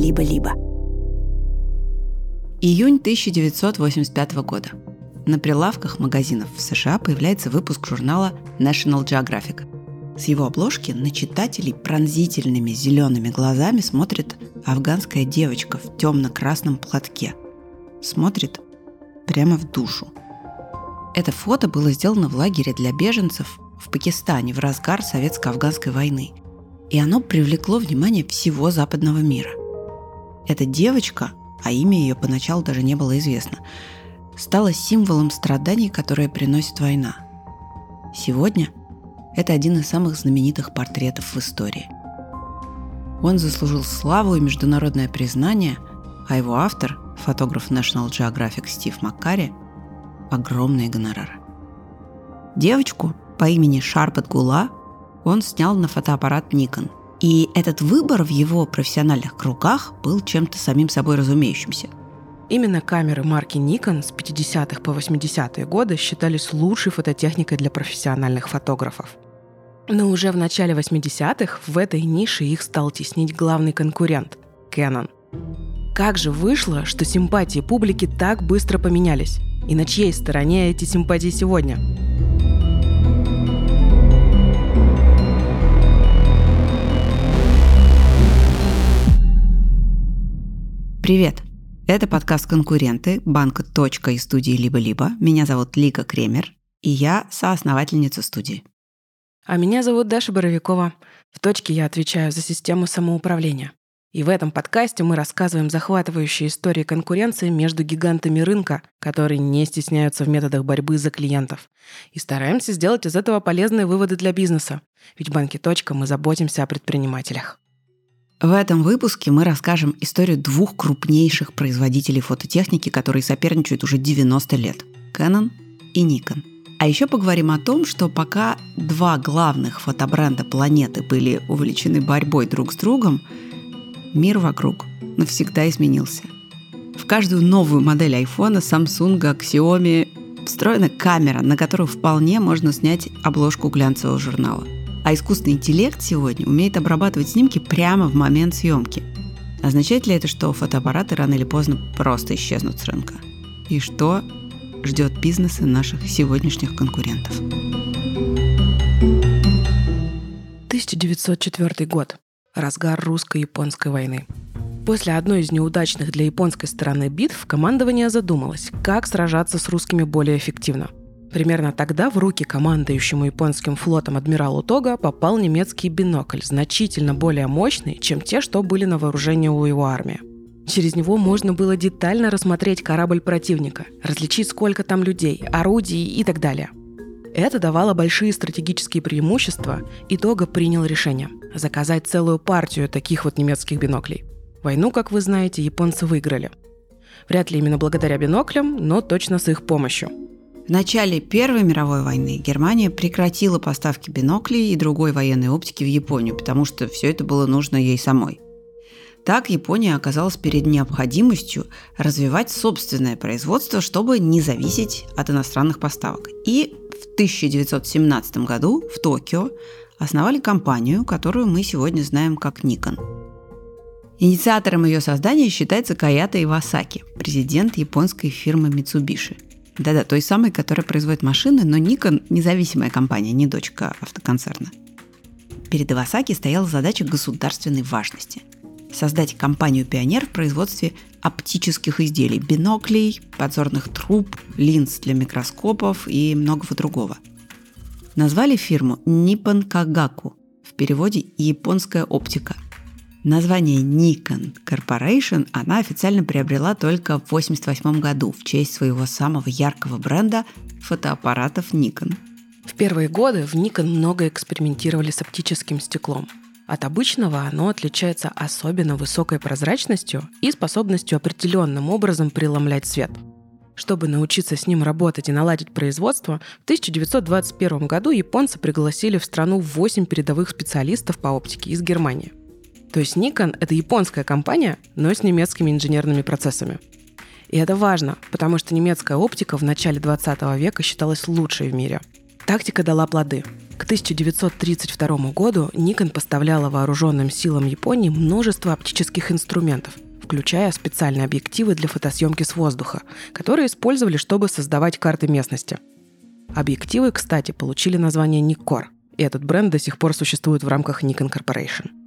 либо-либо. Июнь 1985 года. На прилавках магазинов в США появляется выпуск журнала National Geographic. С его обложки на читателей пронзительными зелеными глазами смотрит афганская девочка в темно-красном платке. Смотрит прямо в душу. Это фото было сделано в лагере для беженцев в Пакистане в разгар советско-афганской войны. И оно привлекло внимание всего западного мира. Эта девочка, а имя ее поначалу даже не было известно, стала символом страданий, которые приносит война. Сегодня это один из самых знаменитых портретов в истории. Он заслужил славу и международное признание, а его автор, фотограф National Geographic Стив Маккари, огромные гонорары. Девочку по имени Шарпат Гула он снял на фотоаппарат Nikon. И этот выбор в его профессиональных кругах был чем-то самим собой разумеющимся. Именно камеры марки Nikon с 50-х по 80-е годы считались лучшей фототехникой для профессиональных фотографов. Но уже в начале 80-х в этой нише их стал теснить главный конкурент – Canon. Как же вышло, что симпатии публики так быстро поменялись? И на чьей стороне эти симпатии сегодня? Привет! Это подкаст «Конкуренты» банка «Точка» и студии «Либо-либо». Меня зовут Лика Кремер, и я соосновательница студии. А меня зовут Даша Боровикова. В «Точке» я отвечаю за систему самоуправления. И в этом подкасте мы рассказываем захватывающие истории конкуренции между гигантами рынка, которые не стесняются в методах борьбы за клиентов. И стараемся сделать из этого полезные выводы для бизнеса. Ведь в банке «Точка» мы заботимся о предпринимателях. В этом выпуске мы расскажем историю двух крупнейших производителей фототехники, которые соперничают уже 90 лет – Canon и Nikon. А еще поговорим о том, что пока два главных фотобренда планеты были увлечены борьбой друг с другом – мир вокруг навсегда изменился. В каждую новую модель айфона, Samsung, Xiaomi встроена камера, на которую вполне можно снять обложку глянцевого журнала. А искусственный интеллект сегодня умеет обрабатывать снимки прямо в момент съемки. Означает ли это, что фотоаппараты рано или поздно просто исчезнут с рынка? И что ждет бизнесы наших сегодняшних конкурентов? 1904 год разгар русско-японской войны. После одной из неудачных для японской стороны битв командование задумалось, как сражаться с русскими более эффективно. Примерно тогда в руки командующему японским флотом адмиралу Тога попал немецкий бинокль, значительно более мощный, чем те, что были на вооружении у его армии. Через него можно было детально рассмотреть корабль противника, различить, сколько там людей, орудий и так далее – это давало большие стратегические преимущества, и Тога принял решение – заказать целую партию таких вот немецких биноклей. Войну, как вы знаете, японцы выиграли. Вряд ли именно благодаря биноклям, но точно с их помощью. В начале Первой мировой войны Германия прекратила поставки биноклей и другой военной оптики в Японию, потому что все это было нужно ей самой. Так Япония оказалась перед необходимостью развивать собственное производство, чтобы не зависеть от иностранных поставок. И в 1917 году в Токио основали компанию, которую мы сегодня знаем как Nikon. Инициатором ее создания считается Каята Ивасаки, президент японской фирмы Mitsubishi. Да-да, той самой, которая производит машины, но Nikon – независимая компания, не дочка автоконцерна. Перед Ивасаки стояла задача государственной важности – создать компанию-пионер в производстве оптических изделий, биноклей, подзорных труб, линз для микроскопов и многого другого. Назвали фирму Nippon Kagaku, в переводе «японская оптика». Название Nikon Corporation она официально приобрела только в 1988 году в честь своего самого яркого бренда фотоаппаратов Nikon. В первые годы в Nikon много экспериментировали с оптическим стеклом – от обычного оно отличается особенно высокой прозрачностью и способностью определенным образом преломлять свет. Чтобы научиться с ним работать и наладить производство, в 1921 году японцы пригласили в страну 8 передовых специалистов по оптике из Германии. То есть Nikon — это японская компания, но с немецкими инженерными процессами. И это важно, потому что немецкая оптика в начале 20 века считалась лучшей в мире. Тактика дала плоды. К 1932 году Nikon поставляла вооруженным силам Японии множество оптических инструментов, включая специальные объективы для фотосъемки с воздуха, которые использовали, чтобы создавать карты местности. Объективы, кстати, получили название Nikkor, и этот бренд до сих пор существует в рамках Nikon Corporation.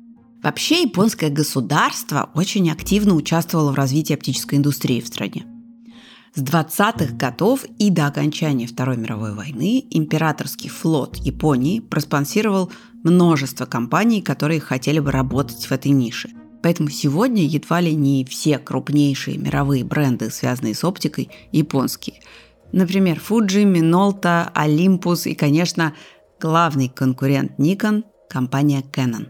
Вообще японское государство очень активно участвовало в развитии оптической индустрии в стране. С 20-х годов и до окончания Второй мировой войны императорский флот Японии проспонсировал множество компаний, которые хотели бы работать в этой нише. Поэтому сегодня едва ли не все крупнейшие мировые бренды, связанные с оптикой, японские. Например, Fuji, Minolta, Olympus и, конечно, главный конкурент Nikon – компания Canon.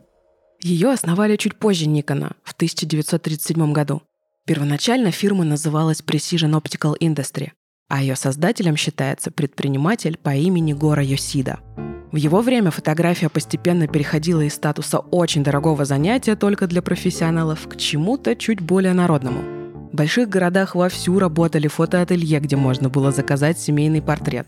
Ее основали чуть позже Никона, в 1937 году. Первоначально фирма называлась Precision Optical Industry, а ее создателем считается предприниматель по имени Гора Йосида. В его время фотография постепенно переходила из статуса очень дорогого занятия только для профессионалов к чему-то чуть более народному. В больших городах вовсю работали фотоателье, где можно было заказать семейный портрет.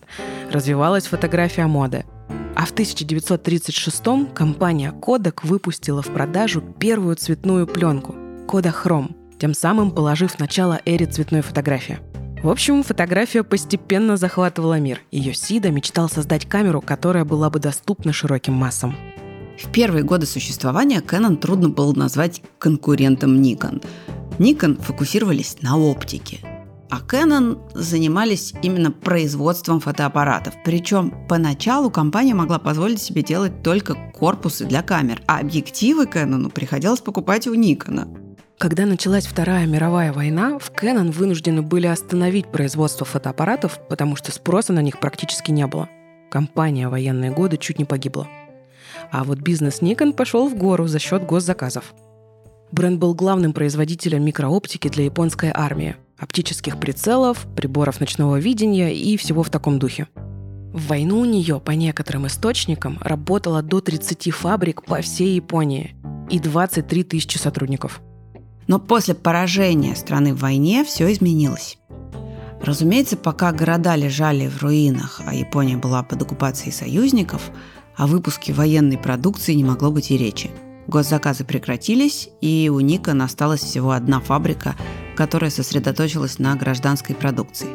Развивалась фотография моды. А в 1936-м компания Kodak выпустила в продажу первую цветную пленку – Kodak Chrome – тем самым положив начало эре цветной фотографии. В общем, фотография постепенно захватывала мир, и Йосида мечтал создать камеру, которая была бы доступна широким массам. В первые годы существования Canon трудно было назвать конкурентом Nikon. Nikon фокусировались на оптике, а Canon занимались именно производством фотоаппаратов. Причем поначалу компания могла позволить себе делать только корпусы для камер, а объективы Canon приходилось покупать у Nikon. Когда началась Вторая мировая война, в Canon вынуждены были остановить производство фотоаппаратов, потому что спроса на них практически не было. Компания военные годы чуть не погибла. А вот бизнес Nikon пошел в гору за счет госзаказов. Бренд был главным производителем микрооптики для японской армии, оптических прицелов, приборов ночного видения и всего в таком духе. В войну у нее, по некоторым источникам, работало до 30 фабрик по всей Японии и 23 тысячи сотрудников – но после поражения страны в войне все изменилось. Разумеется, пока города лежали в руинах, а Япония была под оккупацией союзников, о выпуске военной продукции не могло быть и речи. Госзаказы прекратились, и у Никон осталась всего одна фабрика, которая сосредоточилась на гражданской продукции.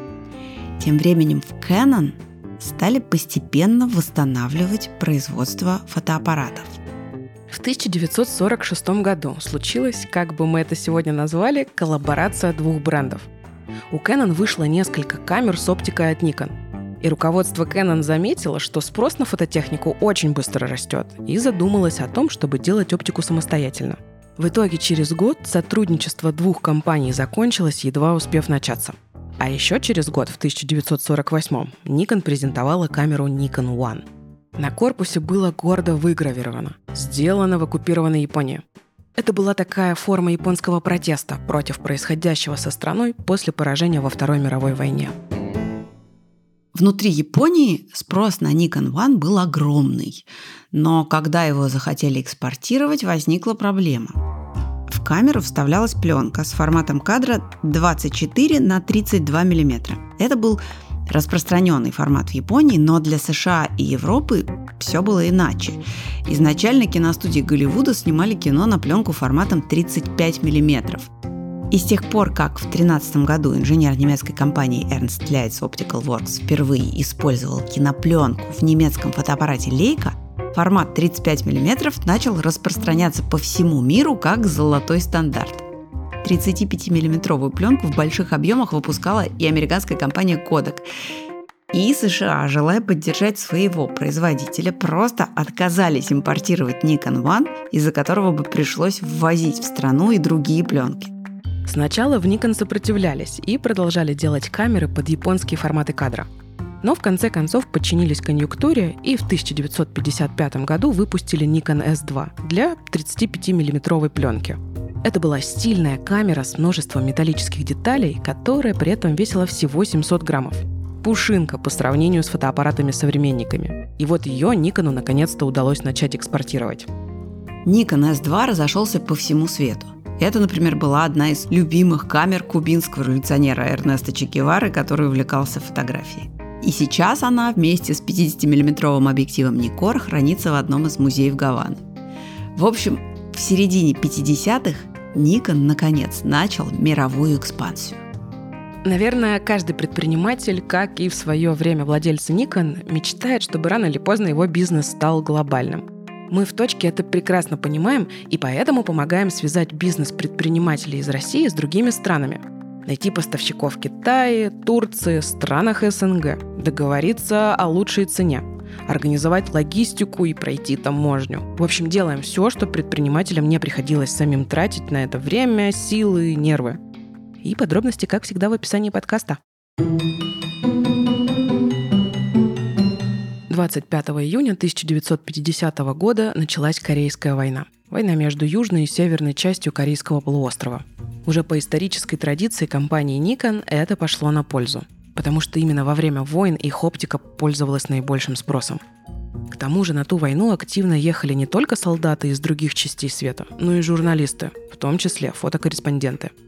Тем временем в Canon стали постепенно восстанавливать производство фотоаппаратов – в 1946 году случилась, как бы мы это сегодня назвали, коллаборация двух брендов. У Canon вышло несколько камер с оптикой от Nikon. И руководство Canon заметило, что спрос на фототехнику очень быстро растет, и задумалось о том, чтобы делать оптику самостоятельно. В итоге через год сотрудничество двух компаний закончилось, едва успев начаться. А еще через год, в 1948, Nikon презентовала камеру Nikon One – на корпусе было гордо выгравировано «Сделано в оккупированной Японии». Это была такая форма японского протеста против происходящего со страной после поражения во Второй мировой войне. Внутри Японии спрос на Nikon One был огромный, но когда его захотели экспортировать, возникла проблема. В камеру вставлялась пленка с форматом кадра 24 на 32 мм. Это был распространенный формат в Японии, но для США и Европы все было иначе. Изначально киностудии Голливуда снимали кино на пленку форматом 35 мм. И с тех пор, как в 2013 году инженер немецкой компании Ernst Leitz Optical Works впервые использовал кинопленку в немецком фотоаппарате Leica, формат 35 мм начал распространяться по всему миру как золотой стандарт – 35-миллиметровую пленку в больших объемах выпускала и американская компания Kodak. И США, желая поддержать своего производителя, просто отказались импортировать Nikon One, из-за которого бы пришлось ввозить в страну и другие пленки. Сначала в Nikon сопротивлялись и продолжали делать камеры под японские форматы кадра. Но в конце концов подчинились конъюнктуре и в 1955 году выпустили Nikon S2 для 35-миллиметровой пленки – это была стильная камера с множеством металлических деталей, которая при этом весила всего 700 граммов. Пушинка по сравнению с фотоаппаратами-современниками. И вот ее Никону наконец-то удалось начать экспортировать. Nikon S2 разошелся по всему свету. Это, например, была одна из любимых камер кубинского революционера Эрнеста Че Гевары, который увлекался фотографией. И сейчас она вместе с 50-миллиметровым объективом Никор хранится в одном из музеев Гаваны. В общем, в середине 50-х Nikon, наконец, начал мировую экспансию. Наверное, каждый предприниматель, как и в свое время владельцы Nikon, мечтает, чтобы рано или поздно его бизнес стал глобальным. Мы в точке это прекрасно понимаем и поэтому помогаем связать бизнес предпринимателей из России с другими странами. Найти поставщиков в Китае, Турции, странах СНГ, договориться о лучшей цене, организовать логистику и пройти таможню. В общем, делаем все, что предпринимателям не приходилось самим тратить на это время, силы, нервы. И подробности, как всегда, в описании подкаста. 25 июня 1950 года началась Корейская война. Война между южной и северной частью Корейского полуострова. Уже по исторической традиции компании Nikon это пошло на пользу, потому что именно во время войн их оптика пользовалась наибольшим спросом. К тому же на ту войну активно ехали не только солдаты из других частей света, но и журналисты, в том числе фотокорреспонденты –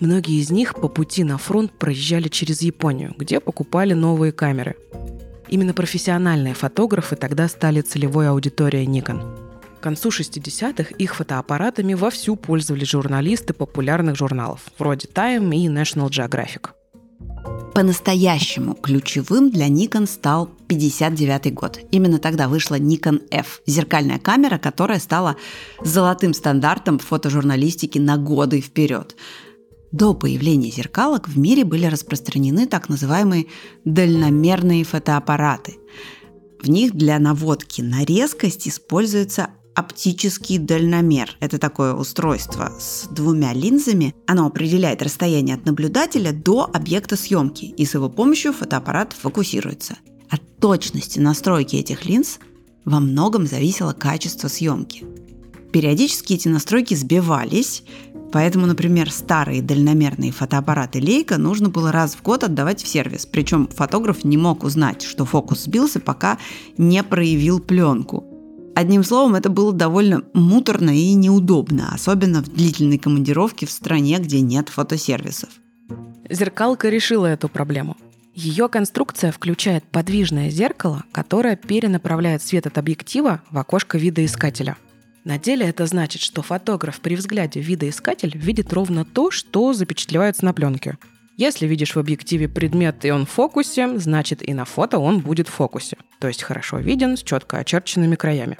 Многие из них по пути на фронт проезжали через Японию, где покупали новые камеры. Именно профессиональные фотографы тогда стали целевой аудиторией Nikon. К концу 60-х их фотоаппаратами вовсю пользовались журналисты популярных журналов, вроде Time и National Geographic. По-настоящему ключевым для Nikon стал 59 год. Именно тогда вышла Nikon F – зеркальная камера, которая стала золотым стандартом фотожурналистики на годы вперед. До появления зеркалок в мире были распространены так называемые дальномерные фотоаппараты. В них для наводки на резкость используется оптический дальномер. Это такое устройство с двумя линзами. Оно определяет расстояние от наблюдателя до объекта съемки, и с его помощью фотоаппарат фокусируется. От точности настройки этих линз во многом зависело качество съемки. Периодически эти настройки сбивались, Поэтому, например, старые дальномерные фотоаппараты Leica нужно было раз в год отдавать в сервис. Причем фотограф не мог узнать, что фокус сбился, пока не проявил пленку. Одним словом, это было довольно муторно и неудобно, особенно в длительной командировке в стране, где нет фотосервисов. Зеркалка решила эту проблему. Ее конструкция включает подвижное зеркало, которое перенаправляет свет от объектива в окошко видоискателя – на деле это значит, что фотограф при взгляде в видоискатель видит ровно то, что запечатлевается на пленке. Если видишь в объективе предмет и он в фокусе, значит и на фото он будет в фокусе, то есть хорошо виден с четко очерченными краями.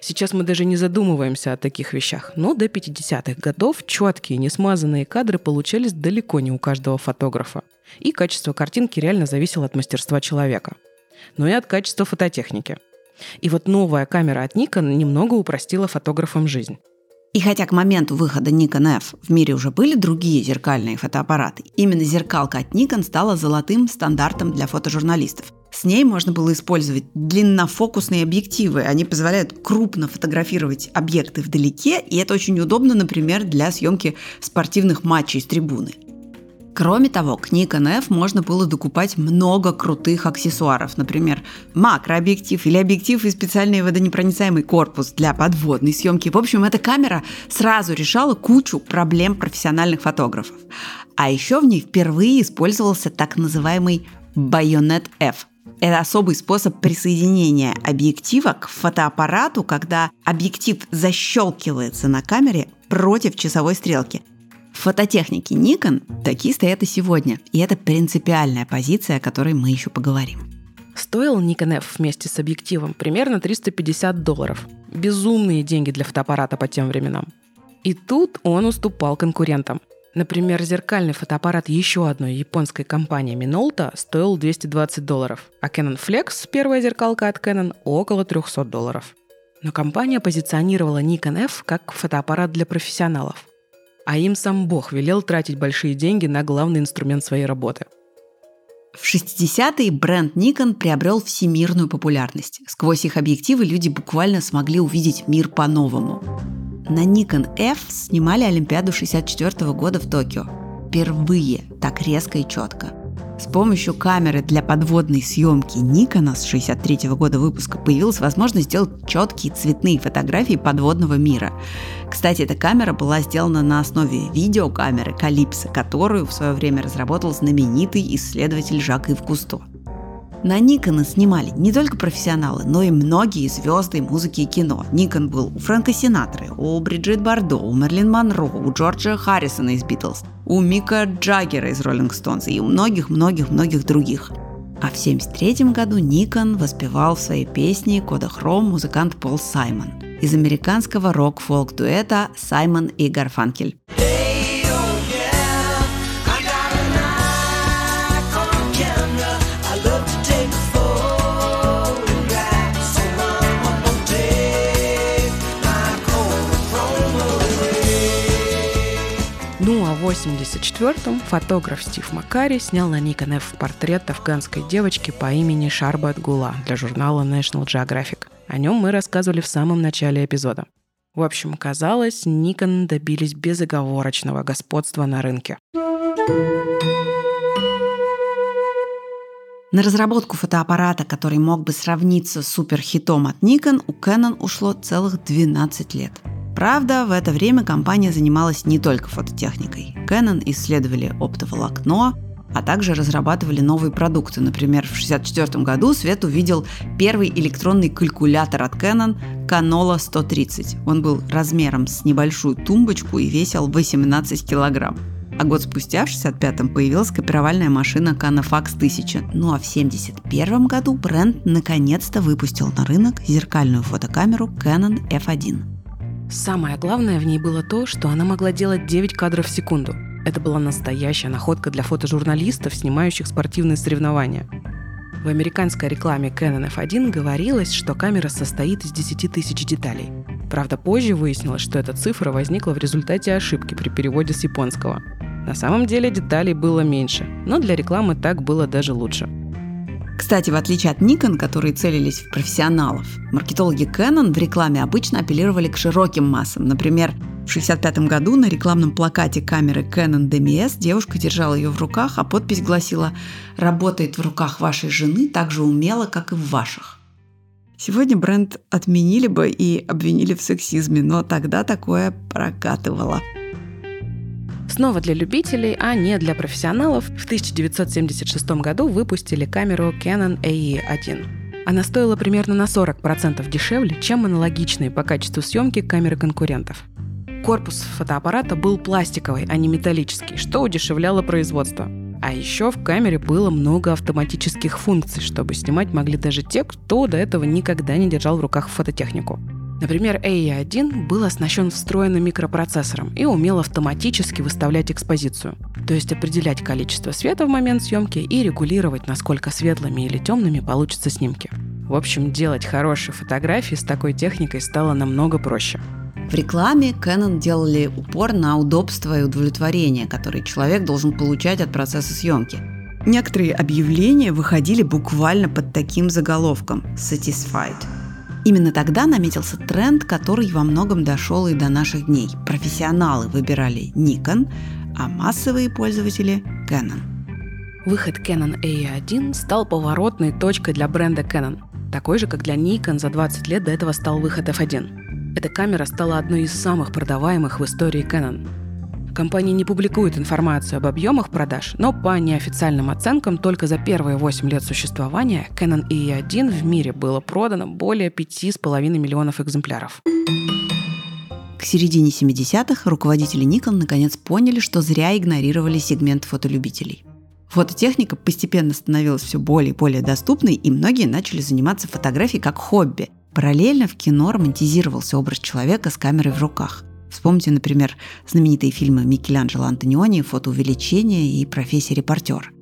Сейчас мы даже не задумываемся о таких вещах, но до 50-х годов четкие, несмазанные кадры получались далеко не у каждого фотографа. И качество картинки реально зависело от мастерства человека. Но и от качества фототехники. И вот новая камера от Nikon немного упростила фотографам жизнь. И хотя к моменту выхода Nikon F в мире уже были другие зеркальные фотоаппараты, именно зеркалка от Nikon стала золотым стандартом для фотожурналистов. С ней можно было использовать длиннофокусные объективы. Они позволяют крупно фотографировать объекты вдалеке, и это очень удобно, например, для съемки спортивных матчей с трибуны. Кроме того, к Nikon F можно было докупать много крутых аксессуаров, например, макрообъектив или объектив и специальный водонепроницаемый корпус для подводной съемки. В общем, эта камера сразу решала кучу проблем профессиональных фотографов. А еще в ней впервые использовался так называемый Bayonet F, это особый способ присоединения объектива к фотоаппарату, когда объектив защелкивается на камере против часовой стрелки – фототехники Nikon такие стоят и сегодня. И это принципиальная позиция, о которой мы еще поговорим. Стоил Nikon F вместе с объективом примерно 350 долларов. Безумные деньги для фотоаппарата по тем временам. И тут он уступал конкурентам. Например, зеркальный фотоаппарат еще одной японской компании Minolta стоил 220 долларов, а Canon Flex, первая зеркалка от Canon, около 300 долларов. Но компания позиционировала Nikon F как фотоаппарат для профессионалов – а им сам Бог велел тратить большие деньги на главный инструмент своей работы. В 60-е бренд Nikon приобрел всемирную популярность. Сквозь их объективы люди буквально смогли увидеть мир по-новому. На Nikon F снимали Олимпиаду 64 года в Токио. Впервые так резко и четко – с помощью камеры для подводной съемки Nikon с 63 года выпуска появилась возможность сделать четкие цветные фотографии подводного мира. Кстати, эта камера была сделана на основе видеокамеры Калипсо, которую в свое время разработал знаменитый исследователь Жак Ив Кусто. На Никона снимали не только профессионалы, но и многие звезды музыки и кино. Никон был у Фрэнка Синатры, у Бриджит Бардо, у Мерлин Монро, у Джорджа Харрисона из Битлз, у Мика Джаггера из Роллинг Стоунс и у многих-многих-многих других. А в 1973 году Никон воспевал в своей песне «Кода Хром» музыкант Пол Саймон из американского рок-фолк-дуэта «Саймон и Гарфанкель». Ну а в 84-м фотограф Стив Макари снял на Nikon F портрет афганской девочки по имени Шарбат Гула для журнала National Geographic. О нем мы рассказывали в самом начале эпизода. В общем, казалось, Nikon добились безоговорочного господства на рынке. На разработку фотоаппарата, который мог бы сравниться с суперхитом от Nikon, у Canon ушло целых 12 лет – Правда, в это время компания занималась не только фототехникой. Canon исследовали оптоволокно, а также разрабатывали новые продукты. Например, в 1964 году Свет увидел первый электронный калькулятор от Canon Canola 130. Он был размером с небольшую тумбочку и весил 18 килограмм. А год спустя, в 65-м, появилась копировальная машина Canafax 1000. Ну а в 71 году бренд наконец-то выпустил на рынок зеркальную фотокамеру Canon F1. Самое главное в ней было то, что она могла делать 9 кадров в секунду. Это была настоящая находка для фотожурналистов, снимающих спортивные соревнования. В американской рекламе Canon F1 говорилось, что камера состоит из 10 тысяч деталей. Правда, позже выяснилось, что эта цифра возникла в результате ошибки при переводе с японского. На самом деле деталей было меньше, но для рекламы так было даже лучше – кстати, в отличие от Nikon, которые целились в профессионалов, маркетологи Canon в рекламе обычно апеллировали к широким массам. Например, в 1965 году на рекламном плакате камеры Canon DMS девушка держала ее в руках, а подпись гласила «Работает в руках вашей жены так же умело, как и в ваших». Сегодня бренд отменили бы и обвинили в сексизме, но тогда такое прокатывало – Снова для любителей, а не для профессионалов, в 1976 году выпустили камеру Canon AE-1. Она стоила примерно на 40% дешевле, чем аналогичные по качеству съемки камеры конкурентов. Корпус фотоаппарата был пластиковый, а не металлический, что удешевляло производство. А еще в камере было много автоматических функций, чтобы снимать могли даже те, кто до этого никогда не держал в руках фототехнику. Например, AE1 был оснащен встроенным микропроцессором и умел автоматически выставлять экспозицию, то есть определять количество света в момент съемки и регулировать, насколько светлыми или темными получатся снимки. В общем, делать хорошие фотографии с такой техникой стало намного проще. В рекламе Canon делали упор на удобство и удовлетворение, которые человек должен получать от процесса съемки. Некоторые объявления выходили буквально под таким заголовком «Satisfied». Именно тогда наметился тренд, который во многом дошел и до наших дней. Профессионалы выбирали Nikon, а массовые пользователи – Canon. Выход Canon AE1 стал поворотной точкой для бренда Canon, такой же, как для Nikon за 20 лет до этого стал выход F1. Эта камера стала одной из самых продаваемых в истории Canon. Компания не публикует информацию об объемах продаж, но по неофициальным оценкам только за первые 8 лет существования Canon EE1 в мире было продано более 5,5 миллионов экземпляров. К середине 70-х руководители Nikon наконец поняли, что зря игнорировали сегмент фотолюбителей. Фототехника постепенно становилась все более и более доступной, и многие начали заниматься фотографией как хобби. Параллельно в кино романтизировался образ человека с камерой в руках – Вспомните, например, знаменитые фильмы Микеланджело Антониони «Фотоувеличение» и «Профессия репортер».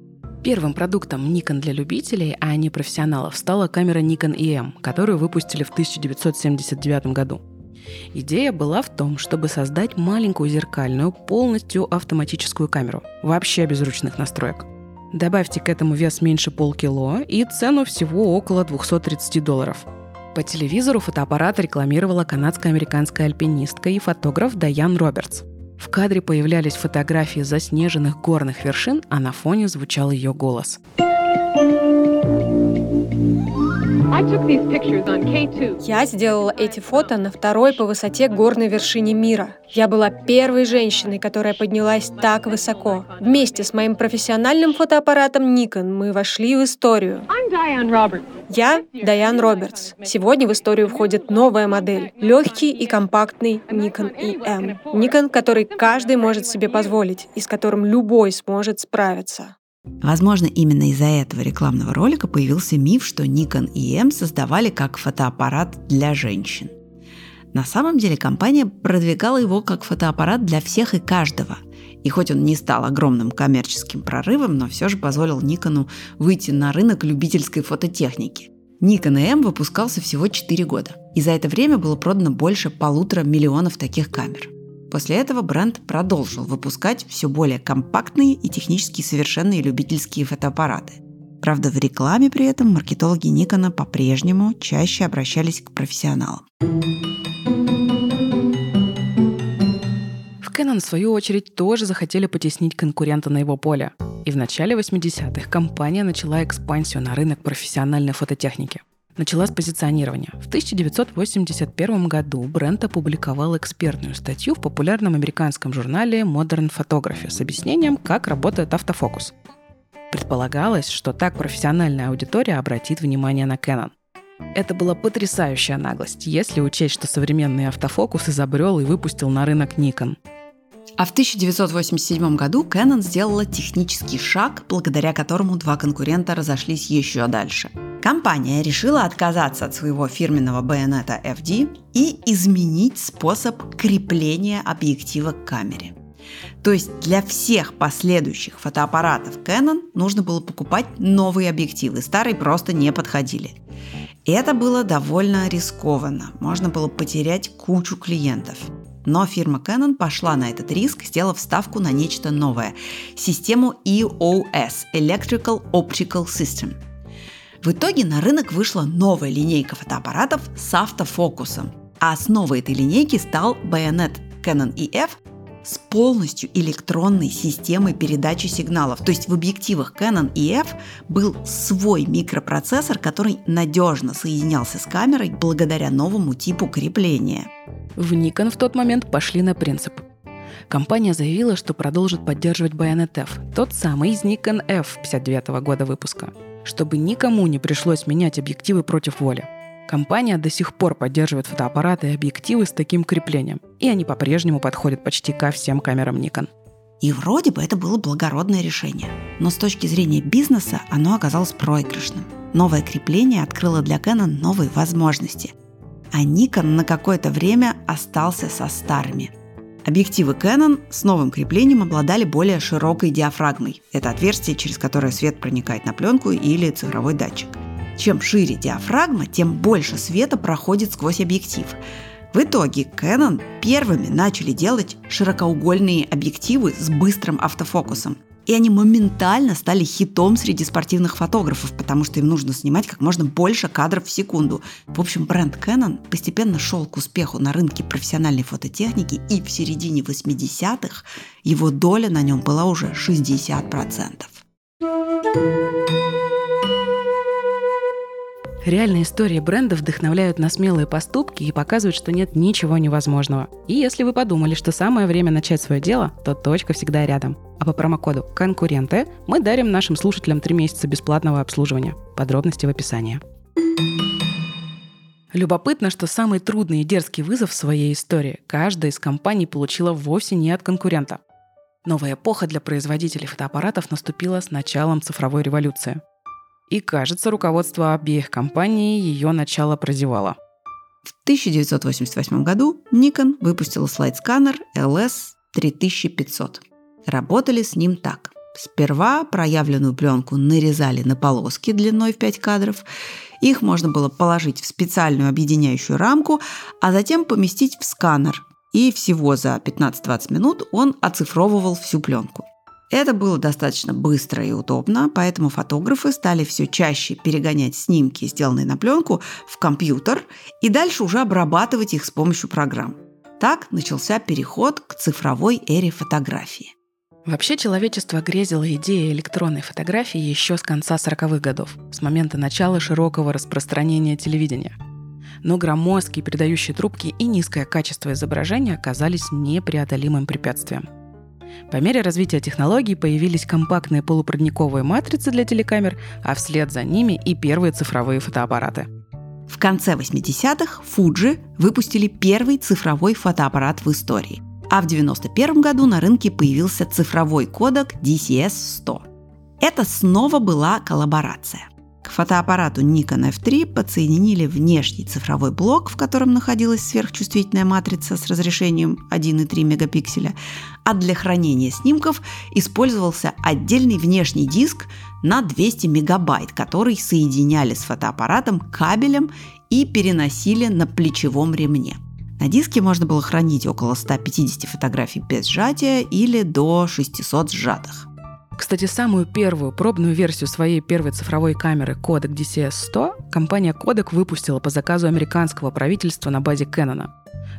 Первым продуктом Nikon для любителей, а не профессионалов, стала камера Nikon EM, которую выпустили в 1979 году. Идея была в том, чтобы создать маленькую зеркальную, полностью автоматическую камеру, вообще без ручных настроек. Добавьте к этому вес меньше полкило и цену всего около 230 долларов – по телевизору фотоаппарат рекламировала канадско-американская альпинистка и фотограф Дайан Робертс. В кадре появлялись фотографии заснеженных горных вершин, а на фоне звучал ее голос. Я сделала эти фото на второй по высоте горной вершине мира. Я была первой женщиной, которая поднялась так высоко. Вместе с моим профессиональным фотоаппаратом Nikon мы вошли в историю. Я Дайан Робертс. Сегодня в историю входит новая модель – легкий и компактный Nikon EM. Nikon, который каждый может себе позволить и с которым любой сможет справиться. Возможно, именно из-за этого рекламного ролика появился миф, что Nikon и EM создавали как фотоаппарат для женщин. На самом деле компания продвигала его как фотоаппарат для всех и каждого. И хоть он не стал огромным коммерческим прорывом, но все же позволил Никону выйти на рынок любительской фототехники. Nikon M выпускался всего 4 года, и за это время было продано больше полутора миллионов таких камер. После этого бренд продолжил выпускать все более компактные и технически совершенные любительские фотоаппараты. Правда, в рекламе при этом маркетологи Никона по-прежнему чаще обращались к профессионалам. В Canon, в свою очередь, тоже захотели потеснить конкурента на его поле. И в начале 80-х компания начала экспансию на рынок профессиональной фототехники – начала с позиционирования. В 1981 году бренд опубликовал экспертную статью в популярном американском журнале Modern Photography с объяснением, как работает автофокус. Предполагалось, что так профессиональная аудитория обратит внимание на Canon. Это была потрясающая наглость, если учесть, что современный автофокус изобрел и выпустил на рынок Nikon – а в 1987 году Canon сделала технический шаг, благодаря которому два конкурента разошлись еще дальше. Компания решила отказаться от своего фирменного байонета FD и изменить способ крепления объектива к камере. То есть для всех последующих фотоаппаратов Canon нужно было покупать новые объективы, старые просто не подходили. Это было довольно рискованно, можно было потерять кучу клиентов – но фирма Canon пошла на этот риск, сделав ставку на нечто новое – систему EOS – Electrical Optical System. В итоге на рынок вышла новая линейка фотоаппаратов с автофокусом, а основой этой линейки стал Bayonet Canon EF с полностью электронной системой передачи сигналов. То есть в объективах Canon EF был свой микропроцессор, который надежно соединялся с камерой благодаря новому типу крепления. В Nikon в тот момент пошли на принцип. Компания заявила, что продолжит поддерживать Bayonet F, тот самый из Nikon F 59 года выпуска, чтобы никому не пришлось менять объективы против воли. Компания до сих пор поддерживает фотоаппараты и объективы с таким креплением, и они по-прежнему подходят почти ко всем камерам Nikon. И вроде бы это было благородное решение. Но с точки зрения бизнеса оно оказалось проигрышным. Новое крепление открыло для Canon новые возможности – а Nikon на какое-то время остался со старыми. Объективы Canon с новым креплением обладали более широкой диафрагмой. Это отверстие, через которое свет проникает на пленку или цифровой датчик. Чем шире диафрагма, тем больше света проходит сквозь объектив. В итоге Canon первыми начали делать широкоугольные объективы с быстрым автофокусом – и они моментально стали хитом среди спортивных фотографов, потому что им нужно снимать как можно больше кадров в секунду. В общем, бренд Canon постепенно шел к успеху на рынке профессиональной фототехники, и в середине 80-х его доля на нем была уже 60%. Реальные истории бренда вдохновляют на смелые поступки и показывают, что нет ничего невозможного. И если вы подумали, что самое время начать свое дело, то точка всегда рядом. А по промокоду «Конкуренты» мы дарим нашим слушателям 3 месяца бесплатного обслуживания. Подробности в описании. Любопытно, что самый трудный и дерзкий вызов в своей истории каждая из компаний получила вовсе не от конкурента. Новая эпоха для производителей фотоаппаратов наступила с началом цифровой революции – и, кажется, руководство обеих компаний ее начало прозевало. В 1988 году Nikon выпустила слайд-сканер LS3500. Работали с ним так. Сперва проявленную пленку нарезали на полоски длиной в 5 кадров. Их можно было положить в специальную объединяющую рамку, а затем поместить в сканер. И всего за 15-20 минут он оцифровывал всю пленку. Это было достаточно быстро и удобно, поэтому фотографы стали все чаще перегонять снимки, сделанные на пленку, в компьютер и дальше уже обрабатывать их с помощью программ. Так начался переход к цифровой эре фотографии. Вообще человечество грезило идеей электронной фотографии еще с конца 40-х годов, с момента начала широкого распространения телевидения. Но громоздкие передающие трубки и низкое качество изображения оказались непреодолимым препятствием. По мере развития технологий появились компактные полупроводниковые матрицы для телекамер, а вслед за ними и первые цифровые фотоаппараты. В конце 80-х Fuji выпустили первый цифровой фотоаппарат в истории – а в 1991 году на рынке появился цифровой кодек DCS-100. Это снова была коллаборация. К фотоаппарату Nikon F3 подсоединили внешний цифровой блок, в котором находилась сверхчувствительная матрица с разрешением 1,3 мегапикселя, а для хранения снимков использовался отдельный внешний диск на 200 мегабайт, который соединяли с фотоаппаратом кабелем и переносили на плечевом ремне. На диске можно было хранить около 150 фотографий без сжатия или до 600 сжатых. Кстати, самую первую пробную версию своей первой цифровой камеры Kodak DCS-100 компания Kodak выпустила по заказу американского правительства на базе Canon.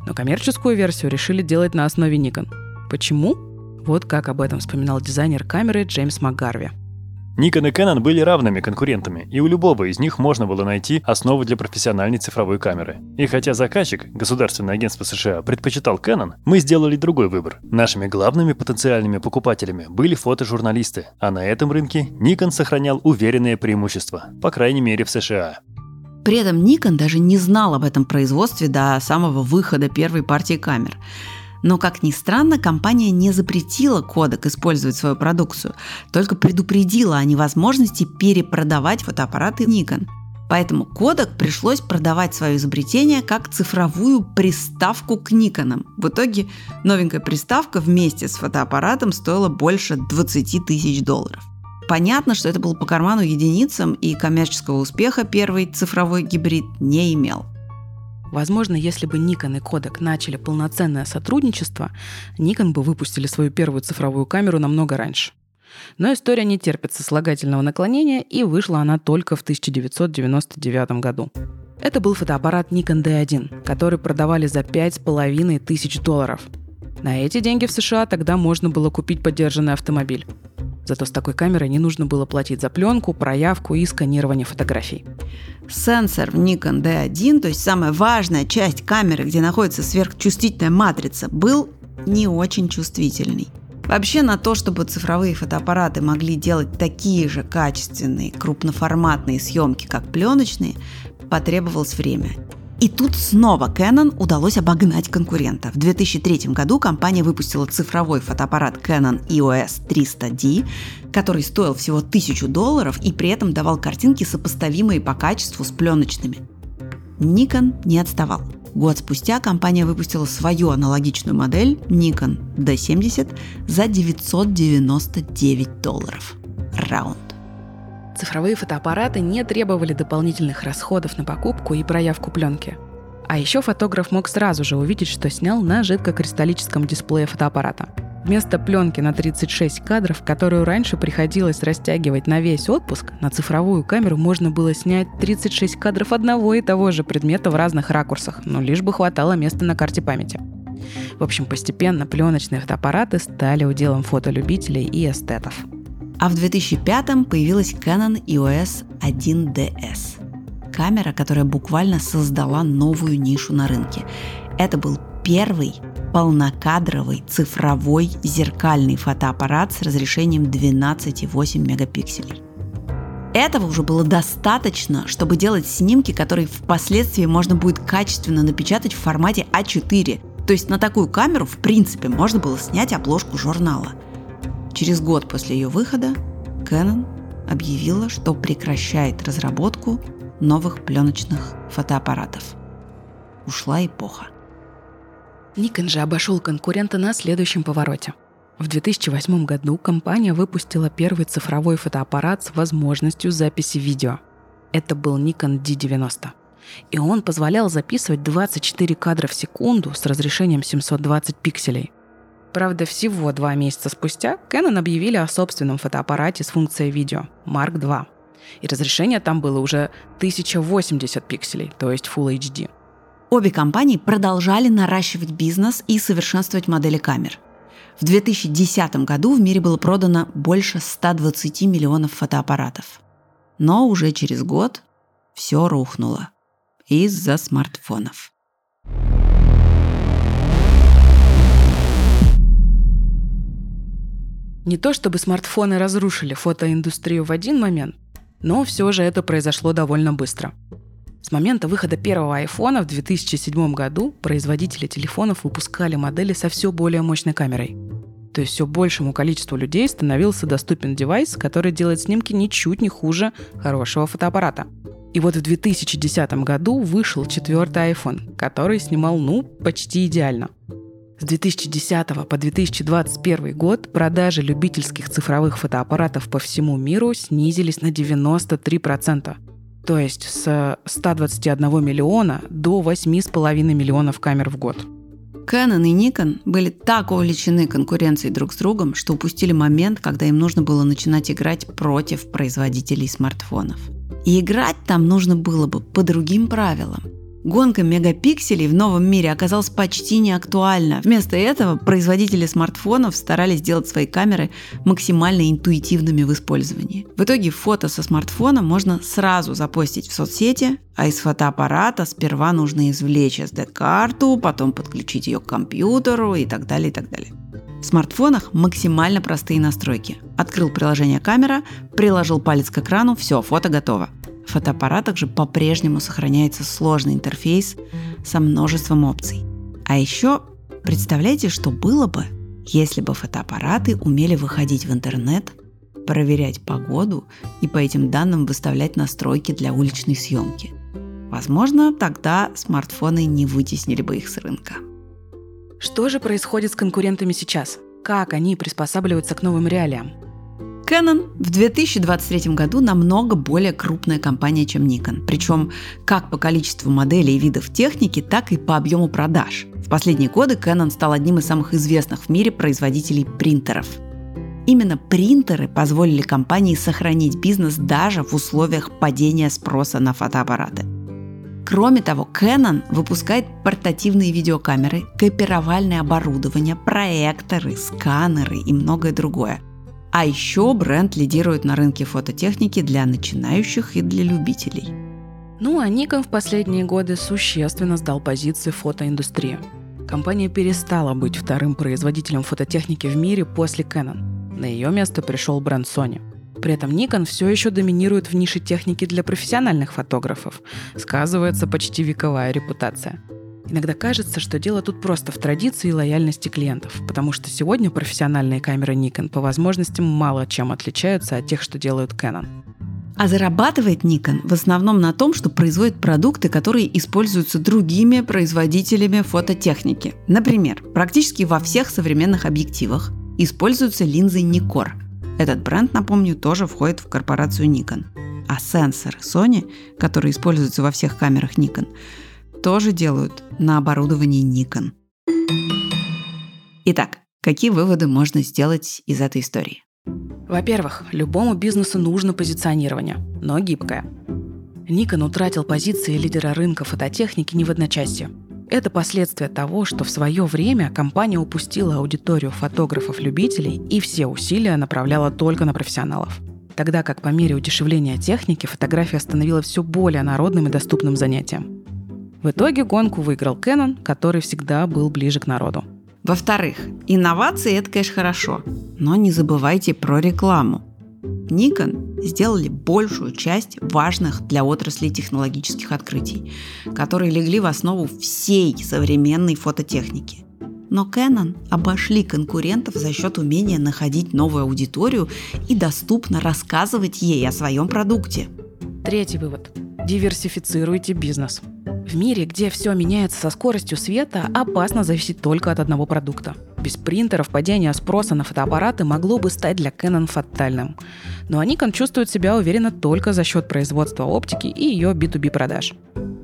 Но коммерческую версию решили делать на основе Nikon. Почему? Вот как об этом вспоминал дизайнер камеры Джеймс МакГарви. Nikon и Canon были равными конкурентами, и у любого из них можно было найти основу для профессиональной цифровой камеры. И хотя заказчик, Государственное агентство США, предпочитал Canon, мы сделали другой выбор. Нашими главными потенциальными покупателями были фотожурналисты, а на этом рынке Nikon сохранял уверенное преимущество, по крайней мере в США. При этом Nikon даже не знал об этом производстве до самого выхода первой партии камер. Но, как ни странно, компания не запретила кодек использовать свою продукцию, только предупредила о невозможности перепродавать фотоаппараты Nikon. Поэтому кодек пришлось продавать свое изобретение как цифровую приставку к Никонам. В итоге новенькая приставка вместе с фотоаппаратом стоила больше 20 тысяч долларов. Понятно, что это было по карману единицам, и коммерческого успеха первый цифровой гибрид не имел. Возможно, если бы Nikon и Kodak начали полноценное сотрудничество, Nikon бы выпустили свою первую цифровую камеру намного раньше. Но история не терпит сослагательного наклонения, и вышла она только в 1999 году. Это был фотоаппарат Nikon D1, который продавали за 5,5 тысяч долларов. На эти деньги в США тогда можно было купить поддержанный автомобиль. Зато с такой камерой не нужно было платить за пленку, проявку и сканирование фотографий. Сенсор в Nikon D1, то есть самая важная часть камеры, где находится сверхчувствительная матрица, был не очень чувствительный. Вообще на то, чтобы цифровые фотоаппараты могли делать такие же качественные крупноформатные съемки, как пленочные, потребовалось время. И тут снова Canon удалось обогнать конкурента. В 2003 году компания выпустила цифровой фотоаппарат Canon EOS 300D, который стоил всего 1000 долларов и при этом давал картинки, сопоставимые по качеству с пленочными. Nikon не отставал. Год спустя компания выпустила свою аналогичную модель Nikon D70 за 999 долларов. Раунд. Цифровые фотоаппараты не требовали дополнительных расходов на покупку и проявку пленки. А еще фотограф мог сразу же увидеть, что снял на жидкокристаллическом дисплее фотоаппарата. Вместо пленки на 36 кадров, которую раньше приходилось растягивать на весь отпуск, на цифровую камеру можно было снять 36 кадров одного и того же предмета в разных ракурсах, но лишь бы хватало места на карте памяти. В общем, постепенно пленочные фотоаппараты стали уделом фотолюбителей и эстетов. А в 2005 появилась Canon EOS 1DS. Камера, которая буквально создала новую нишу на рынке. Это был первый полнокадровый цифровой зеркальный фотоаппарат с разрешением 12,8 мегапикселей. Этого уже было достаточно, чтобы делать снимки, которые впоследствии можно будет качественно напечатать в формате А4. То есть на такую камеру, в принципе, можно было снять обложку журнала – Через год после ее выхода Canon объявила, что прекращает разработку новых пленочных фотоаппаратов. Ушла эпоха. Nikon же обошел конкурента на следующем повороте. В 2008 году компания выпустила первый цифровой фотоаппарат с возможностью записи видео. Это был Nikon D90. И он позволял записывать 24 кадра в секунду с разрешением 720 пикселей. Правда, всего два месяца спустя Canon объявили о собственном фотоаппарате с функцией видео Mark II. И разрешение там было уже 1080 пикселей, то есть Full HD. Обе компании продолжали наращивать бизнес и совершенствовать модели камер. В 2010 году в мире было продано больше 120 миллионов фотоаппаратов. Но уже через год все рухнуло из-за смартфонов. Не то чтобы смартфоны разрушили фотоиндустрию в один момент, но все же это произошло довольно быстро. С момента выхода первого айфона в 2007 году производители телефонов выпускали модели со все более мощной камерой. То есть все большему количеству людей становился доступен девайс, который делает снимки ничуть не хуже хорошего фотоаппарата. И вот в 2010 году вышел четвертый iPhone, который снимал, ну, почти идеально. С 2010 по 2021 год продажи любительских цифровых фотоаппаратов по всему миру снизились на 93%. То есть с 121 миллиона до 8,5 миллионов камер в год. Canon и Nikon были так увлечены конкуренцией друг с другом, что упустили момент, когда им нужно было начинать играть против производителей смартфонов. И играть там нужно было бы по другим правилам – Гонка мегапикселей в новом мире оказалась почти не актуальна. Вместо этого производители смартфонов старались сделать свои камеры максимально интуитивными в использовании. В итоге фото со смартфона можно сразу запостить в соцсети, а из фотоаппарата сперва нужно извлечь SD-карту, потом подключить ее к компьютеру и так далее, и так далее. В смартфонах максимально простые настройки. Открыл приложение камера, приложил палец к экрану, все, фото готово. Фотоаппаратах же по-прежнему сохраняется сложный интерфейс со множеством опций. А еще представляете, что было бы, если бы фотоаппараты умели выходить в интернет, проверять погоду и по этим данным выставлять настройки для уличной съемки. Возможно, тогда смартфоны не вытеснили бы их с рынка. Что же происходит с конкурентами сейчас? Как они приспосабливаются к новым реалиям? Canon в 2023 году намного более крупная компания, чем Nikon. Причем как по количеству моделей и видов техники, так и по объему продаж. В последние годы Canon стал одним из самых известных в мире производителей принтеров. Именно принтеры позволили компании сохранить бизнес даже в условиях падения спроса на фотоаппараты. Кроме того, Canon выпускает портативные видеокамеры, копировальное оборудование, проекторы, сканеры и многое другое – а еще бренд лидирует на рынке фототехники для начинающих и для любителей. Ну а Nikon в последние годы существенно сдал позиции фотоиндустрии. Компания перестала быть вторым производителем фототехники в мире после Canon. На ее место пришел бренд Sony. При этом Nikon все еще доминирует в нише техники для профессиональных фотографов. Сказывается почти вековая репутация – Иногда кажется, что дело тут просто в традиции и лояльности клиентов, потому что сегодня профессиональные камеры Nikon по возможностям мало чем отличаются от тех, что делают Canon. А зарабатывает Nikon в основном на том, что производит продукты, которые используются другими производителями фототехники. Например, практически во всех современных объективах используются линзы Nikkor. Этот бренд, напомню, тоже входит в корпорацию Nikon. А сенсоры Sony, которые используются во всех камерах Nikon, тоже делают на оборудовании Nikon. Итак, какие выводы можно сделать из этой истории? Во-первых, любому бизнесу нужно позиционирование, но гибкое. Nikon утратил позиции лидера рынка фототехники не в одночасье. Это последствия того, что в свое время компания упустила аудиторию фотографов-любителей и все усилия направляла только на профессионалов. Тогда как по мере удешевления техники фотография становилась все более народным и доступным занятием. В итоге гонку выиграл Canon, который всегда был ближе к народу. Во-вторых, инновации – это, конечно, хорошо, но не забывайте про рекламу. Nikon сделали большую часть важных для отрасли технологических открытий, которые легли в основу всей современной фототехники. Но Canon обошли конкурентов за счет умения находить новую аудиторию и доступно рассказывать ей о своем продукте. Третий вывод. Диверсифицируйте бизнес. В мире, где все меняется со скоростью света, опасно зависеть только от одного продукта. Без принтеров падение спроса на фотоаппараты могло бы стать для Canon фатальным. Но Nikon чувствует себя уверенно только за счет производства оптики и ее B2B продаж.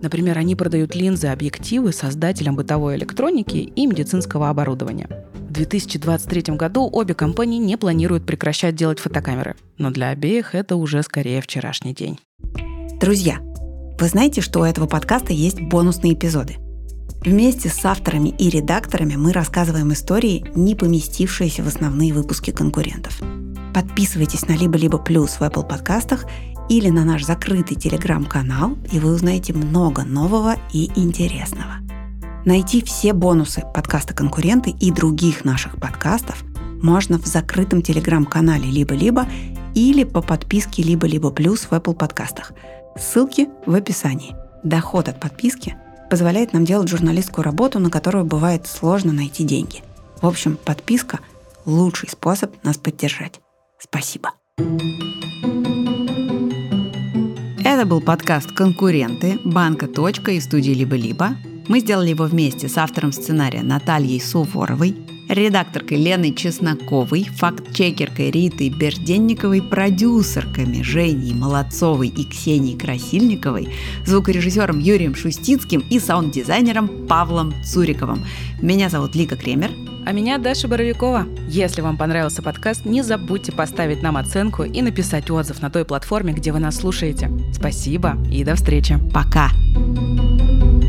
Например, они продают линзы, объективы создателям бытовой электроники и медицинского оборудования. В 2023 году обе компании не планируют прекращать делать фотокамеры, но для обеих это уже скорее вчерашний день. Друзья, вы знаете, что у этого подкаста есть бонусные эпизоды? Вместе с авторами и редакторами мы рассказываем истории, не поместившиеся в основные выпуски конкурентов. Подписывайтесь на «Либо-либо плюс» в Apple подкастах или на наш закрытый телеграм-канал, и вы узнаете много нового и интересного. Найти все бонусы подкаста «Конкуренты» и других наших подкастов можно в закрытом телеграм-канале «Либо-либо» или по подписке «Либо-либо плюс» в Apple подкастах. Ссылки в описании. Доход от подписки позволяет нам делать журналистскую работу, на которую бывает сложно найти деньги. В общем, подписка – лучший способ нас поддержать. Спасибо. Это был подкаст «Конкуренты» банка «Точка» и студии «Либо-либо». Мы сделали его вместе с автором сценария Натальей Суворовой, редакторкой Леной Чесноковой, факт-чекеркой Ритой Берденниковой, продюсерками Женей Молодцовой и Ксенией Красильниковой, звукорежиссером Юрием Шустицким и саунд-дизайнером Павлом Цуриковым. Меня зовут Лика Кремер. А меня Даша Боровикова. Если вам понравился подкаст, не забудьте поставить нам оценку и написать отзыв на той платформе, где вы нас слушаете. Спасибо и до встречи. Пока! Пока!